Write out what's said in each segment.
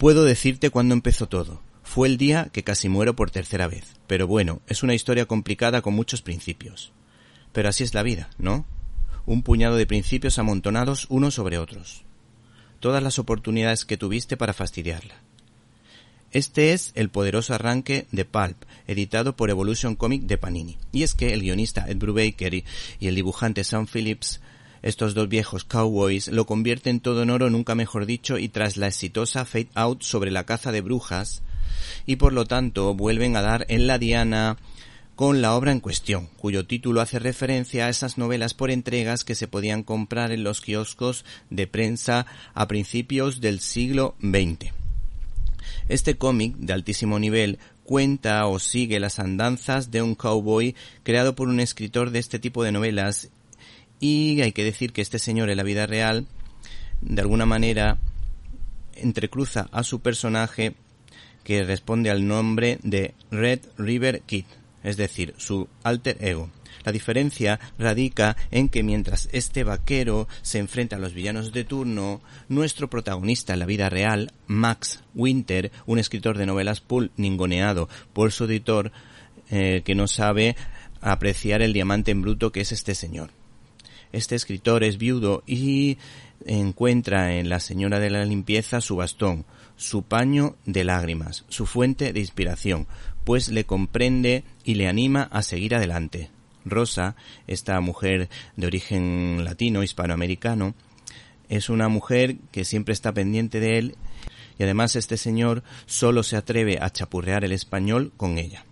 Puedo decirte cuándo empezó todo. Fue el día que casi muero por tercera vez. Pero bueno, es una historia complicada con muchos principios. Pero así es la vida, ¿no? Un puñado de principios amontonados unos sobre otros. Todas las oportunidades que tuviste para fastidiarla. Este es el poderoso arranque de Pulp, editado por Evolution Comic de Panini. Y es que el guionista Ed Brubaker y el dibujante Sam Phillips estos dos viejos cowboys lo convierten todo en oro, nunca mejor dicho, y tras la exitosa Fade Out sobre la caza de brujas, y por lo tanto vuelven a dar en la diana con la obra en cuestión, cuyo título hace referencia a esas novelas por entregas que se podían comprar en los kioscos de prensa a principios del siglo XX. Este cómic, de altísimo nivel, cuenta o sigue las andanzas de un cowboy creado por un escritor de este tipo de novelas y hay que decir que este señor en la vida real, de alguna manera, entrecruza a su personaje que responde al nombre de Red River Kid, es decir, su alter ego. La diferencia radica en que mientras este vaquero se enfrenta a los villanos de turno, nuestro protagonista en la vida real, Max Winter, un escritor de novelas pulp ningoneado por su editor, eh, que no sabe apreciar el diamante en bruto que es este señor. Este escritor es viudo y encuentra en la señora de la limpieza su bastón, su paño de lágrimas, su fuente de inspiración, pues le comprende y le anima a seguir adelante. Rosa, esta mujer de origen latino, hispanoamericano, es una mujer que siempre está pendiente de él y además este señor solo se atreve a chapurrear el español con ella.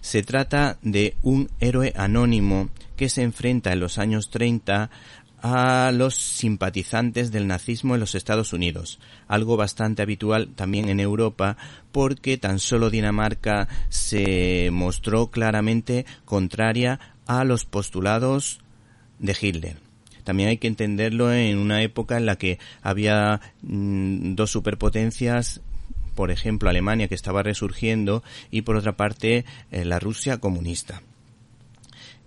Se trata de un héroe anónimo que se enfrenta en los años 30 a los simpatizantes del nazismo en los Estados Unidos, algo bastante habitual también en Europa porque tan solo Dinamarca se mostró claramente contraria a los postulados de Hitler. También hay que entenderlo en una época en la que había mm, dos superpotencias por ejemplo Alemania que estaba resurgiendo y por otra parte eh, la Rusia comunista.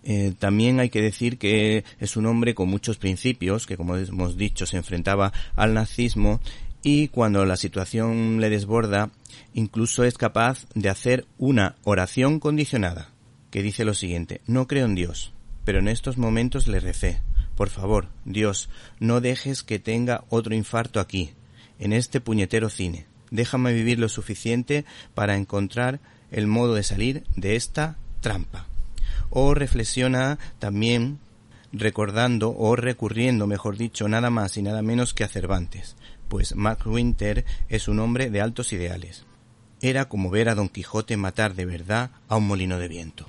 Eh, también hay que decir que es un hombre con muchos principios, que como hemos dicho se enfrentaba al nazismo y cuando la situación le desborda, incluso es capaz de hacer una oración condicionada, que dice lo siguiente, no creo en Dios, pero en estos momentos le recé, por favor, Dios, no dejes que tenga otro infarto aquí, en este puñetero cine, déjame vivir lo suficiente para encontrar el modo de salir de esta trampa o reflexiona también recordando o recurriendo, mejor dicho, nada más y nada menos que a Cervantes, pues Mac Winter es un hombre de altos ideales. Era como ver a Don Quijote matar de verdad a un molino de viento.